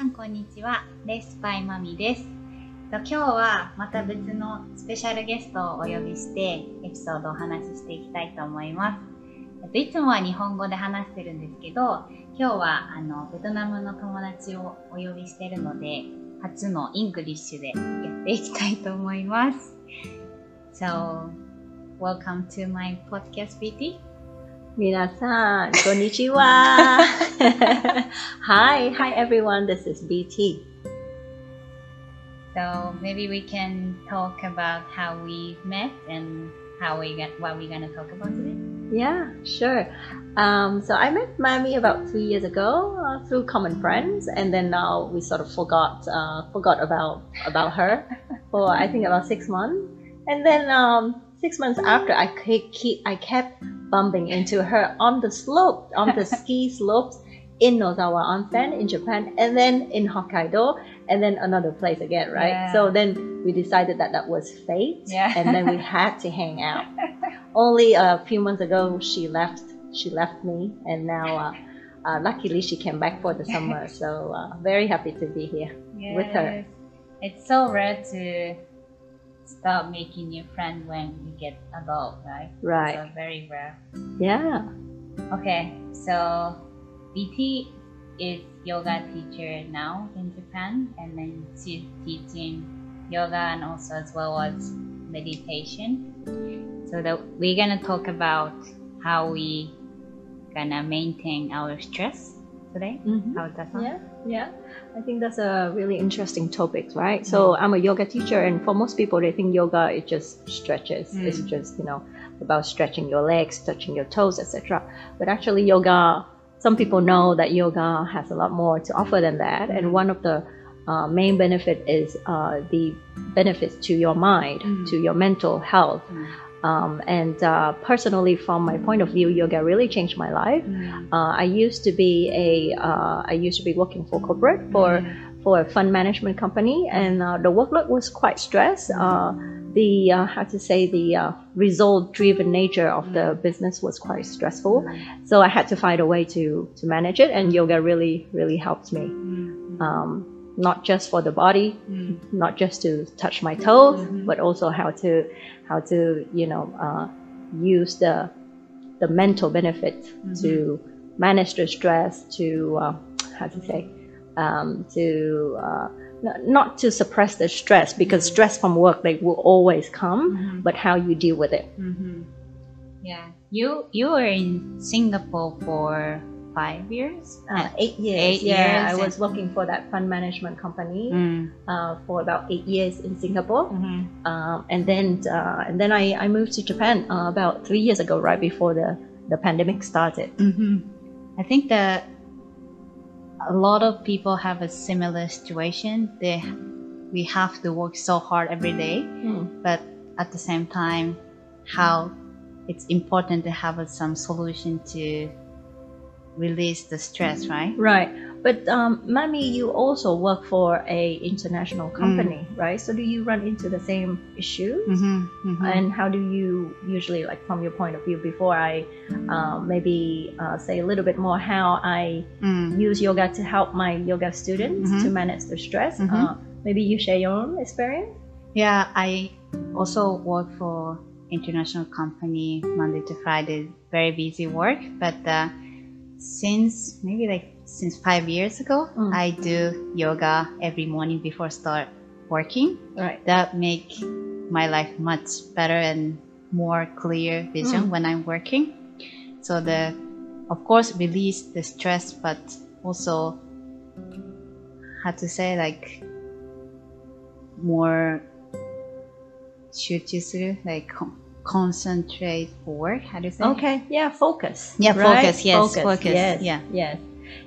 さんこんにちは。レスパイマミです。と今日はまた別のスペシャルゲストをお呼びしてエピソードをお話ししていきたいと思います。えっといつもは日本語で話してるんですけど、今日はあのベトナムの友達をお呼びしてるので、初のイングリッシュでやっていきたいと思います。So, welcome to my podcast, BT. 皆さん、こんにちは。hi, hi everyone. This is BT. So maybe we can talk about how we met and how we got what we're gonna talk about today. Yeah, sure. Um, so I met Mami about three years ago uh, through common friends, and then now we sort of forgot uh, forgot about about her for I think about six months, and then um, six months after I keep I kept bumping into her on the slope on the ski slopes in Nozawa Onsen in Japan, and then in Hokkaido, and then another place again, right? Yeah. So then we decided that that was fate, Yeah. and then we had to hang out. Only a few months ago, she left. She left me, and now, uh, uh, luckily, she came back for the summer. So uh, very happy to be here. With her. It's so rare to start making new friends when you get adult, right? Right? So very rare. Yeah. Okay, so BT is yoga teacher now in Japan, and then she's teaching yoga and also as well as meditation. So that we're gonna talk about how we gonna maintain our stress today. Mhm. How does that sound? Yeah, yeah. I think that's a really interesting topic, right? So I'm a yoga teacher, and for most people, they think yoga it just stretches. Mm. It's just you know about stretching your legs, touching your toes, etc. But actually, yoga. Some people know that yoga has a lot more to offer than that, and one of the uh, main benefit is uh, the benefits to your mind, Mm. to your mental health. Mm. Um, and uh, personally, from my point of view, yoga really changed my life. Mm. Uh, I used to be a uh, I used to be working for corporate for for a fund management company, and uh, the workload was quite stressed. Uh, the uh, how to say the uh, result driven nature of the business was quite stressful. So I had to find a way to to manage it, and yoga really really helped me. Mm. Um, not just for the body, Mm. not just to touch my toes, Mhm. but also how to how to you know uh, use the the mental benefit to manage the stress to uh, how to say um, to uh, n- not to suppress the stress because stress from work they will always come, Mhm. but how you deal with it. Mm-hmm. Yeah, you you were in Singapore for five years. Uh, eight years. Eight yeah, years I was working for that fund management company Mm. uh, for about eight years in Singapore. Mhm. um, and then uh, and then I, I moved to Japan uh, about three years ago, right before the, the pandemic started. Mm-hmm. I think that a lot of people have a similar situation. They we have to work so hard every day, hmm. but at the same time, how it's important to have some solution to release the stress, right? Right, but um, Mami, you also work for a international company, right? So do you run into the same issues? Mm-hmm. And how do you usually, like from your point of view, before I uh, maybe uh, say a little bit more how I mm. use yoga to help my yoga students Mhm. to manage the stress? Mhm. Uh, maybe you share your own experience. Yeah, I also work for international company Monday to Friday, very busy work. But uh, since maybe like since five years ago, Mm. I do yoga every morning before start working. Right. That make my life much better and more clear vision Mm. when I'm working. So the, of course, release the stress, but also how to say like more 集中する like con- concentrate for work how do you say Okay. Yeah. Focus. Yeah, right? focus, yes, focus, Yes. yeah. Yes.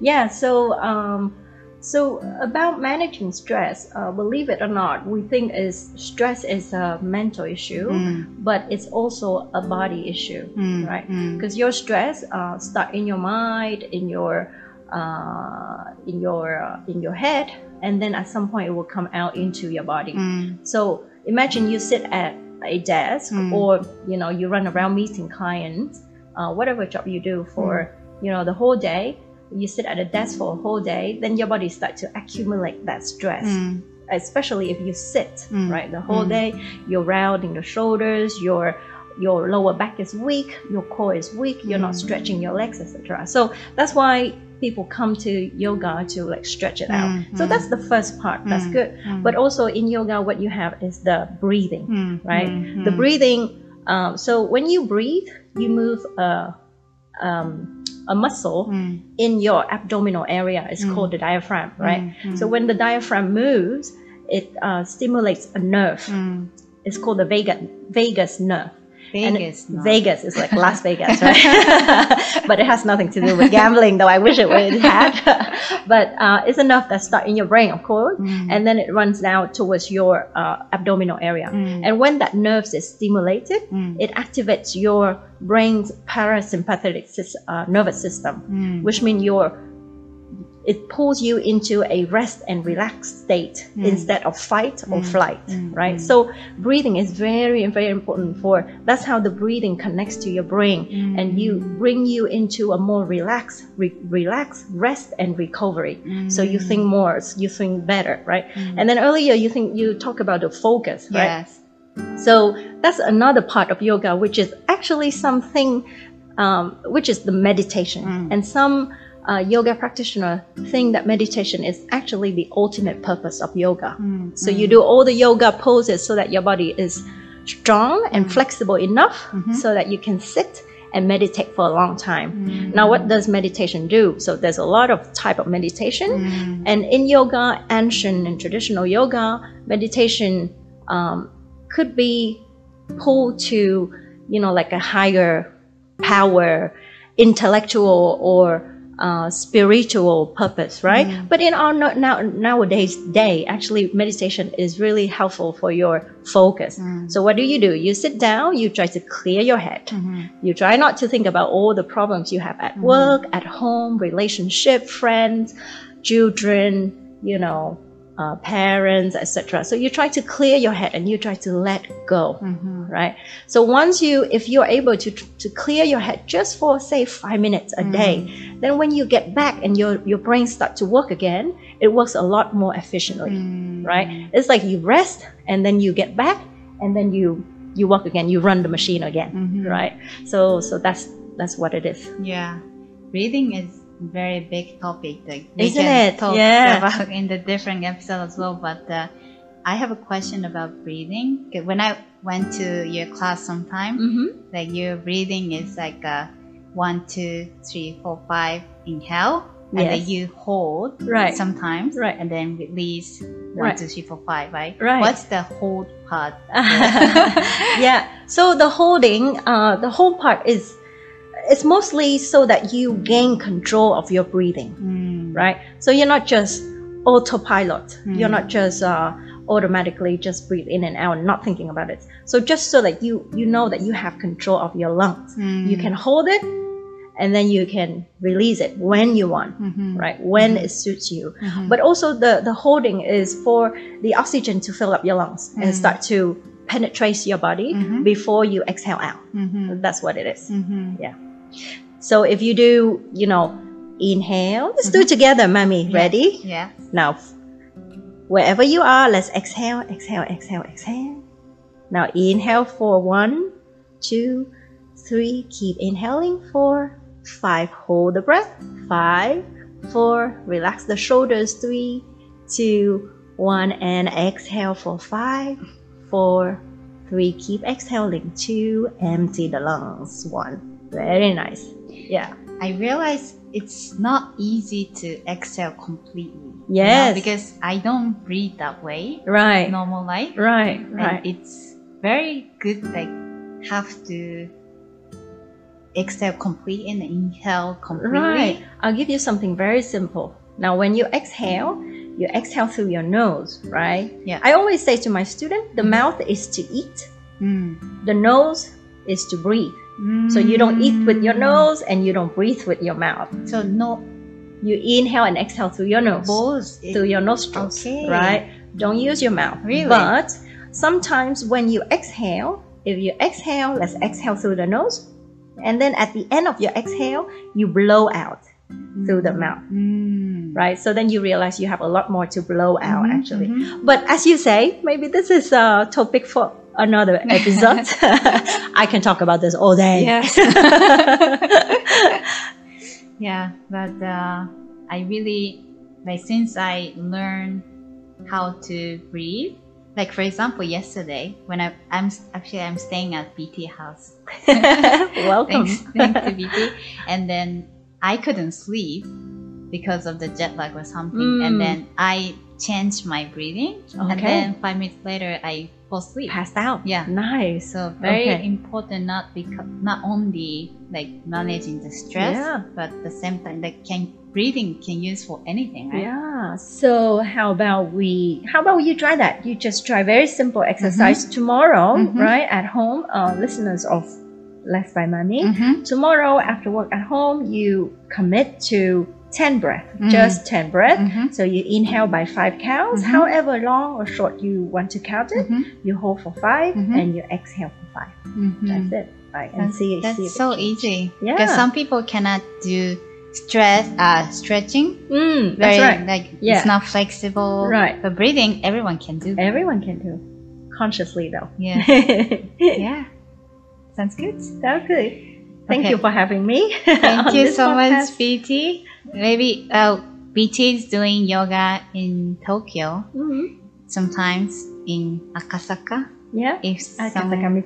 Yeah. So, um, so about managing stress, uh, believe it or not, we think is stress is a mental issue, Mm, but it's also a body issue, mm, right? mm, Because your stress uh, start in your mind, in your uh, in your uh, in your head, and then at some point it will come out into your body. mm, So imagine you sit at a desk Mm. or you know you run around meeting clients, uh, whatever job you do for you know the whole day. You sit at a desk for a whole day, then your body starts to accumulate that stress. Mm. Especially if you sit, Mm. right, the whole Mm. day, you're rounding the shoulders, your your lower back is weak, your core is weak, you're not Mm. stretching your legs, etc. So that's why people come to yoga to like stretch it out. Mm, So mm. that's the first part. That's good. But also in yoga, what you have is the breathing right? The breathing. Um, so when you breathe, you move a um, a muscle Mm, in your abdominal area. It's Mm. called the diaphragm, right? mm, mm. So when the diaphragm moves, it uh, stimulates a nerve. Mm. It's called the vagus vagus nerve. Vegas. no. Vegas is like Las Vegas, right? but it has nothing to do with gambling, though I wish it would have. but uh, it's enough that start in your brain, of course, Mm. and then it runs down towards your uh, abdominal area. Mm. And when that nerve is stimulated, Mm. it activates your brain's parasympathetic uh, nervous system, Mm. which means your it pulls you into a rest and relaxed state Mm. instead of fight or Mm. flight, Mm. right? Mm. So breathing is very very important for that's how the breathing connects to your brain Mm. and you bring you into a more relaxed, re- relaxed rest and recovery. So you Mm. think more, you think better, right? Mm. And then earlier you think you talk about the focus, right? Yes. So that's another part of yoga, which is actually something, um, which is the meditation. Mm. And some uh, yoga practitioner think that meditation is actually the ultimate purpose of yoga. Mm. So you do all the yoga poses so that your body is strong and Mm. flexible enough Mhm. so that you can sit and meditate for a long time. Mm. Now, what does meditation do? So there's a lot of type of meditation. Mm. And in yoga, ancient and traditional yoga, meditation um, could be pulled to, you know, like a higher power, intellectual or uh, spiritual purpose, right? Mm. But in our no- now nowadays day, actually, meditation is really helpful for your focus. Mm. So what do you do? You sit down, you try to clear your head. Mhm. You try not to think about all the problems you have at Mhm. work, at home, relationship, friends, children, you know, uh, parents, etc. So you try to clear your head and you try to let go, Mhm. right? So once you, if you're able to to clear your head just for say five minutes a day, then when you get back and your your brain start to work again, it works a lot more efficiently, Mm. right? It's like you rest and then you get back and then you you work again, you run the machine again, Mhm. right? So so that's that's what it is. Yeah, breathing is very big topic. Like we Isn't can it? talk Yeah. about in the different episodes as well. But uh, I have a question about breathing. When I went to your class sometime, Mm-hmm. like your breathing is like a one, two, three, four, five. Inhale, and then you hold Right. sometimes, Right. and then release one, Right. two, three, four, five. Right. Right. What's the hold part? yeah. So the holding, uh, the whole part is, it's mostly so that you gain control of your breathing, Mm. right? So you're not just autopilot. You're Mm. not just uh, automatically just breathe in and out, not thinking about it. So just so that you you know that you have control of your lungs, Mm. you can hold it, and then you can release it when you want, Mhm. right? When Mhm. it suits you. Mhm. But also the the holding is for the oxygen to fill up your lungs and Mm. start to penetrate your body Mhm. before you exhale out. Mhm. That's what it is. Mhm. So if you do, you know, inhale, let's do it Mhm. together, Mami. Yes. Ready? Yeah. Now, wherever you are, let's exhale, exhale, exhale, exhale. Now inhale for one, two, three. Keep inhaling. Four, five. Hold the breath. Five, four. Relax the shoulders. Three, two, one. And exhale for five, four, three. Keep exhaling. Two. Empty the lungs. One. Very nice. Yeah. I realize it's not easy to exhale completely. you know, Yes. because I don't breathe that way Right. normal life. Right. And Right. it's very good like have to exhale completely and inhale completely. Right. I'll give you something very simple. Now, when you exhale, you exhale through your nose, right? Yeah. I always say to my student, the Mhm. mouth is to eat, Mm. the nose is to breathe. So you don't eat with your mm. nose and you don't breathe with your mouth. So no. You inhale and exhale through your nose, Both. through your nostrils, okay. right? Don't use your mouth. Really? But sometimes when you exhale, if you exhale, let's exhale through the nose, and then at the end of your exhale, you blow out through the mouth. Mm. Right? So then you realize you have a lot more to blow out mm-hmm, actually. Mm-hmm. But as you say, maybe this is a topic for another episode. I can talk about this all day. Yes. yeah, but uh, I really like since I learned how to breathe. Like for example, yesterday when I I'm actually I'm staying at BT house. Welcome. Thanks, thanks to BT, and then I couldn't sleep because of the jet lag or something, Mm. and then I changed my breathing, and Okay. then five minutes later I fall asleep. Passed out. Yeah. Nice. So very Okay. important not because not only like managing the stress, Yeah. but the same time like can breathing can use for anything, right? Yeah. So how about we? How about you try that? You just try very simple exercise tomorrow, Mhm. right? At home, uh, listeners of Less by Money. Mm-hmm. Tomorrow after work at home, you commit to ten breath, Mm. just ten breath. Mm-hmm. So you inhale by five counts, Mhm. however long or short you want to count it. Mm-hmm. You hold for 5 Mhm. and you exhale for 5 That's it. Right. And That's, see, see that's it so easy. Yeah. Because some people cannot do stress uh stretching. Mm, Very that's right. like Yeah. it's not flexible. Right. But breathing everyone can do. Everyone can do. Consciously though. Yeah. yeah. Sounds good. That's good. Thank Okay. you for having me. Thank you so podcast. much, BT. Maybe uh, BT is doing yoga in Tokyo, Mhm. sometimes in Akasaka. Yeah. If someone,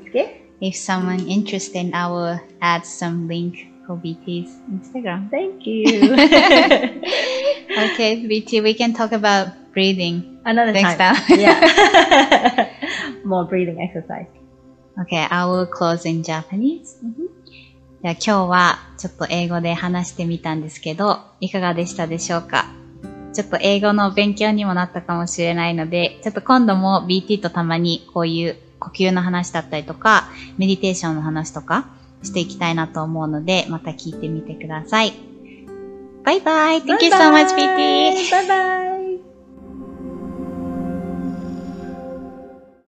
if someone interested, I will add some link for BT's Instagram. Thank you. Okay, BT, we can talk about breathing Another next time. time. Yeah. More breathing exercise. Okay, I will close in Japanese. うじゃあ今日はちょっと英語で話してみたんですけど、いかがでしたでしょうか？ちょっと英語の勉強にもなったかもしれないので、ちょっと今度も BT とたまにこういう呼吸の話だったりとか、メディテーションの話とかしていきたいなと思うので、また聞いてみてください。バイバイ !Thank you so much, BT! Bye bye.